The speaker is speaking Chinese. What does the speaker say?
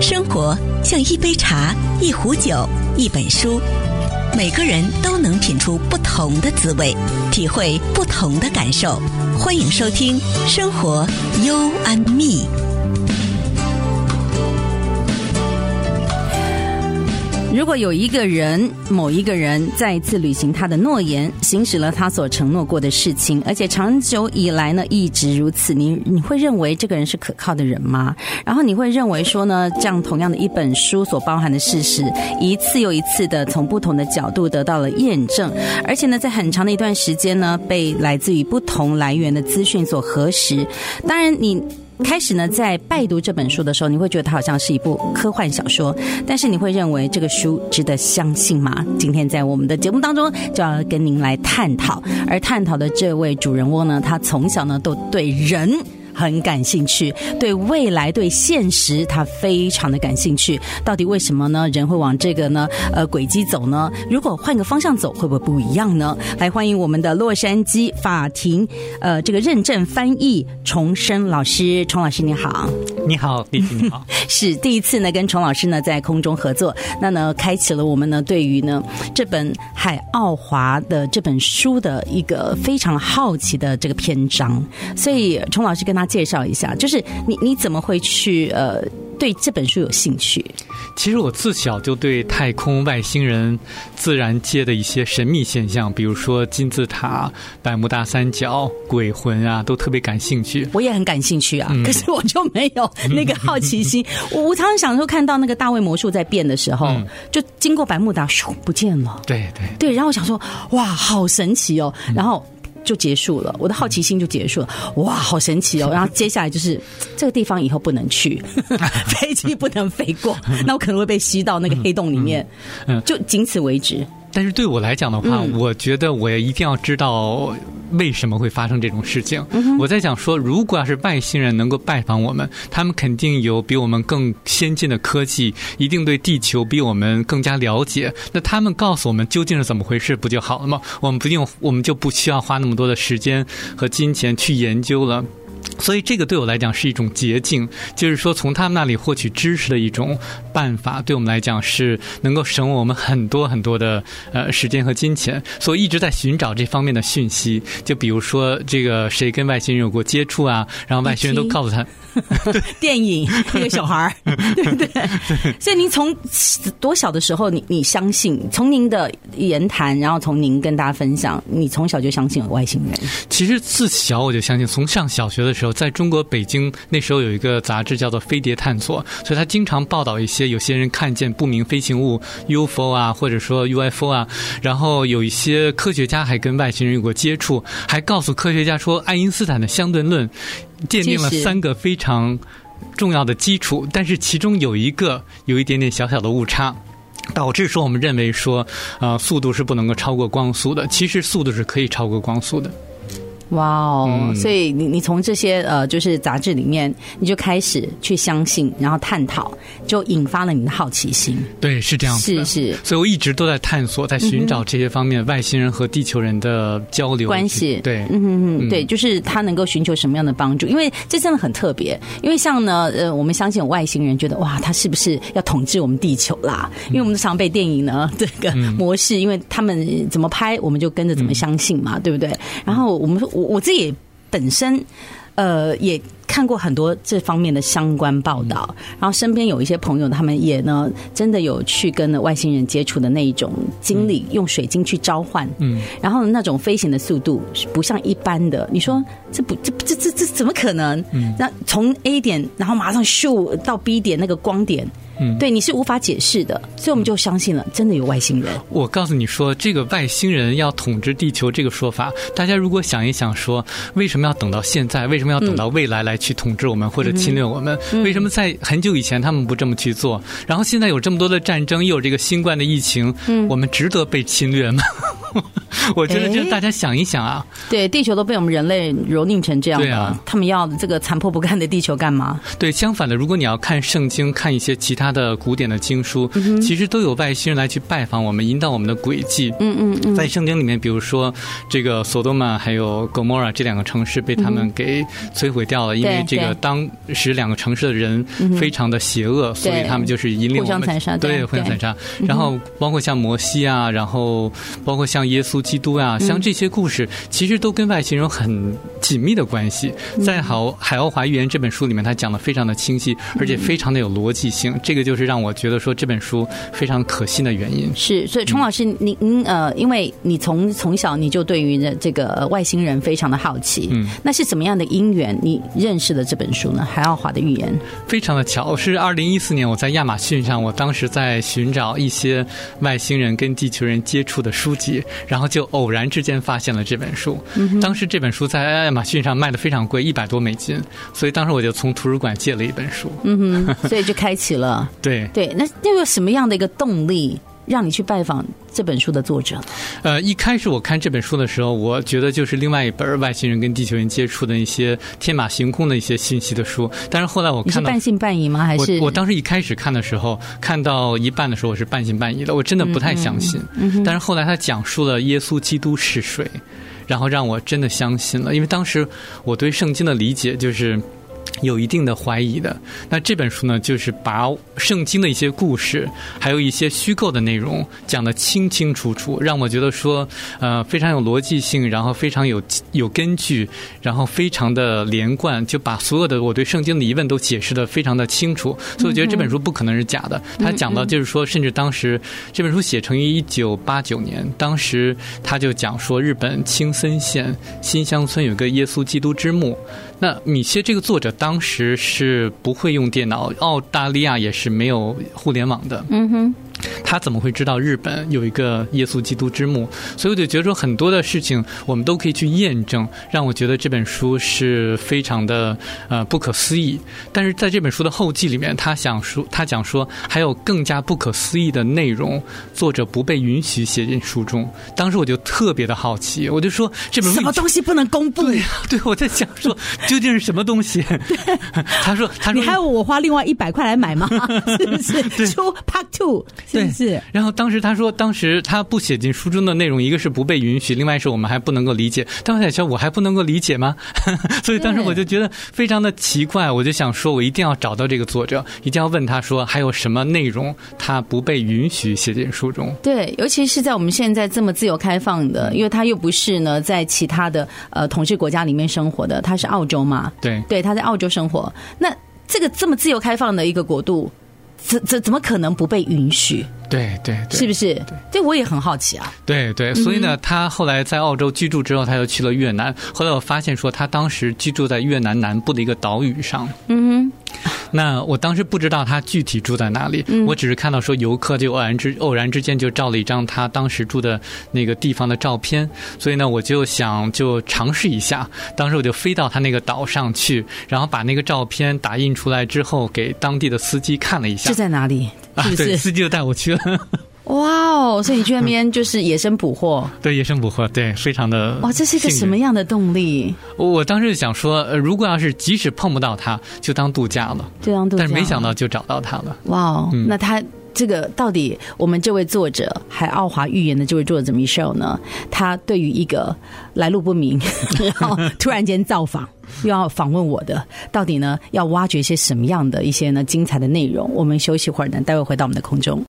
生活像一杯茶，一壶酒，一本书，每个人都能品出不同的滋味，体会不同的感受。欢迎收听《生活优安蜜》。如果有一个人，某一个人再一次履行他的诺言，行使了他所承诺过的事情，而且长久以来呢一直如此，你你会认为这个人是可靠的人吗？然后你会认为说呢，这样同样的一本书所包含的事实，一次又一次的从不同的角度得到了验证，而且呢，在很长的一段时间呢，被来自于不同来源的资讯所核实。当然你。开始呢，在拜读这本书的时候，你会觉得它好像是一部科幻小说，但是你会认为这个书值得相信吗？今天在我们的节目当中，就要跟您来探讨，而探讨的这位主人翁呢，他从小呢都对人。很感兴趣，对未来、对现实，他非常的感兴趣。到底为什么呢？人会往这个呢？呃，轨迹走呢？如果换个方向走，会不会不一样呢？来，欢迎我们的洛杉矶法庭呃这个认证翻译重生老师，崇老师你好，你好，丽萍你好，是第一次呢跟崇老师呢在空中合作，那呢开启了我们呢对于呢这本海奥华的这本书的一个非常好奇的这个篇章，所以崇老师跟他。介绍一下，就是你你怎么会去呃对这本书有兴趣？其实我自小就对太空、外星人、自然界的一些神秘现象，比如说金字塔、百慕大三角、鬼魂啊，都特别感兴趣。我也很感兴趣啊，嗯、可是我就没有那个好奇心。我 我常常想说，看到那个大卫魔术在变的时候，嗯、就经过百慕大，咻不见了。对对对，然后我想说，哇，好神奇哦，然后。就结束了，我的好奇心就结束了。哇，好神奇哦！然后接下来就是这个地方以后不能去，飞机不能飞过，那我可能会被吸到那个黑洞里面，就仅此为止。但是对我来讲的话，嗯、我觉得我也一定要知道为什么会发生这种事情。嗯、我在想说，如果要是外星人能够拜访我们，他们肯定有比我们更先进的科技，一定对地球比我们更加了解。那他们告诉我们究竟是怎么回事，不就好了吗？我们不用，我们就不需要花那么多的时间和金钱去研究了。所以这个对我来讲是一种捷径，就是说从他们那里获取知识的一种办法，对我们来讲是能够省我们很多很多的呃时间和金钱。所以一直在寻找这方面的讯息，就比如说这个谁跟外星人有过接触啊，然后外星人都告诉他。电影那个小孩儿，对不对？所以您从多小的时候，你你相信？从您的言谈，然后从您跟大家分享，你从小就相信有外星人？其实自小我就相信，从上小学的时候，在中国北京那时候有一个杂志叫做《飞碟探索》，所以他经常报道一些有些人看见不明飞行物 UFO 啊，或者说 UFO 啊，然后有一些科学家还跟外星人有过接触，还告诉科学家说爱因斯坦的相对论。奠定了三个非常重要的基础，但是其中有一个有一点点小小的误差，导致说我们认为说，呃，速度是不能够超过光速的。其实速度是可以超过光速的。哇哦嗯、所以你你从这些呃，就是杂志里面，你就开始去相信，然后探讨，就引发了你的好奇心。对，是这样子的。是是。所以我一直都在探索，在寻找这些方面外星人和地球人的交流关系。对，嗯嗯嗯，对，就是他能够寻求什么样的帮助？因为这真的很特别。因为像呢，呃，我们相信有外星人，觉得哇，他是不是要统治我们地球啦？因为我们常被电影呢这个模式，因为他们怎么拍，我们就跟着怎么相信嘛，对不对？然后我们说。我我自己本身，呃，也看过很多这方面的相关报道，然后身边有一些朋友，他们也呢，真的有去跟外星人接触的那一种经历，用水晶去召唤，嗯，然后那种飞行的速度不像一般的，你说这不这这这这怎么可能？嗯，那从 A 点，然后马上咻到 B 点那个光点。嗯，对，你是无法解释的，所以我们就相信了，真的有外星人。我告诉你说，这个外星人要统治地球这个说法，大家如果想一想说，为什么要等到现在？为什么要等到未来来去统治我们或者侵略我们？为什么在很久以前他们不这么去做？然后现在有这么多的战争，又有这个新冠的疫情，我们值得被侵略吗？我觉得，就是大家想一想啊，对，地球都被我们人类蹂躏成这样对啊，他们要这个残破不堪的地球干嘛？对，相反的，如果你要看圣经，看一些其他的古典的经书，嗯、其实都有外星人来去拜访我们，引导我们的轨迹。嗯嗯嗯，在圣经里面，比如说这个索多玛还有葛摩尔这两个城市被他们给摧毁掉了，嗯、因为这个当时两个城市的人非常的邪恶，所以他们就是引领我们互相残杀，对，互相残杀。然后包括像摩西啊，然后包括像耶稣基督啊，像这些故事，其实都跟外星人很紧密的关系。在《海海奥华预言》这本书里面，他讲的非常的清晰，而且非常的有逻辑性。这个就是让我觉得说这本书非常可信的原因。是，所以冲老师，您您呃，因为你从从小你就对于这个外星人非常的好奇，嗯，那是怎么样的因缘你认识了这本书呢？《海奥华的预言》非常的巧，是二零一四年我在亚马逊上，我当时在寻找一些外星人跟地球人接触的书籍，然后就偶然之间发现了这本书。当时这本书在亚马逊上卖的非常贵，一百多美金，所以当时我就从图书馆借了一本书。嗯哼，所以就开启了。对对，那又有什么样的一个动力？让你去拜访这本书的作者。呃，一开始我看这本书的时候，我觉得就是另外一本外星人跟地球人接触的一些天马行空的一些信息的书。但是后来我看到，你是半信半疑吗？还是我我当时一开始看的时候，看到一半的时候，我是半信半疑的，我真的不太相信。嗯嗯。但是后来他讲述了耶稣基督是谁，然后让我真的相信了。因为当时我对圣经的理解就是。有一定的怀疑的，那这本书呢，就是把圣经的一些故事，还有一些虚构的内容讲得清清楚楚，让我觉得说，呃，非常有逻辑性，然后非常有有根据，然后非常的连贯，就把所有的我对圣经的疑问都解释得非常的清楚，所以我觉得这本书不可能是假的。他讲到就是说，甚至当时这本书写成于一九八九年，当时他就讲说，日本青森县新乡村有个耶稣基督之墓。那米歇这个作者当时是不会用电脑，澳大利亚也是没有互联网的。嗯哼。他怎么会知道日本有一个耶稣基督之墓？所以我就觉得说很多的事情我们都可以去验证，让我觉得这本书是非常的呃不可思议。但是在这本书的后记里面，他想说，他讲说还有更加不可思议的内容，作者不被允许写进书中。当时我就特别的好奇，我就说这本书什么东西不能公布？对呀，对，我在想说 究竟是什么东西？他说，他说你还要我花另外一百块来买吗？是不是？出 Part Two。对，是。然后当时他说，当时他不写进书中的内容，一个是不被允许，另外是我们还不能够理解。但我在想，我还不能够理解吗？所以当时我就觉得非常的奇怪，我就想说，我一定要找到这个作者，一定要问他说，还有什么内容他不被允许写进书中？对，尤其是在我们现在这么自由开放的，因为他又不是呢在其他的呃统治国家里面生活的，他是澳洲嘛？对，对，他在澳洲生活。那这个这么自由开放的一个国度。怎怎怎么可能不被允许？对对对，是不是？这我也很好奇啊。对对，所以呢，他后来在澳洲居住之后，他又去了越南。后来我发现说，他当时居住在越南南部的一个岛屿上。嗯哼。那我当时不知道他具体住在哪里，我只是看到说游客就偶然之偶然之间就照了一张他当时住的那个地方的照片，所以呢，我就想就尝试一下。当时我就飞到他那个岛上去，然后把那个照片打印出来之后，给当地的司机看了一下。是在哪里？啊，对，司机就带我去了。哇哦！所以你去那边就是野生捕获？对，野生捕获，对，非常的。哇，这是一个什么样的动力？我我当时想说，呃，如果要是即使碰不到它，就当度假了，就当度假。但是没想到就找到它了。哇哦！那他这个到底，我们这位作者《还奥华预言》的这位作者 Michelle 呢？他对于一个来路不明，然后突然间造访。又要访问我的，到底呢要挖掘一些什么样的一些呢精彩的内容？我们休息会儿呢，待会回到我们的空中。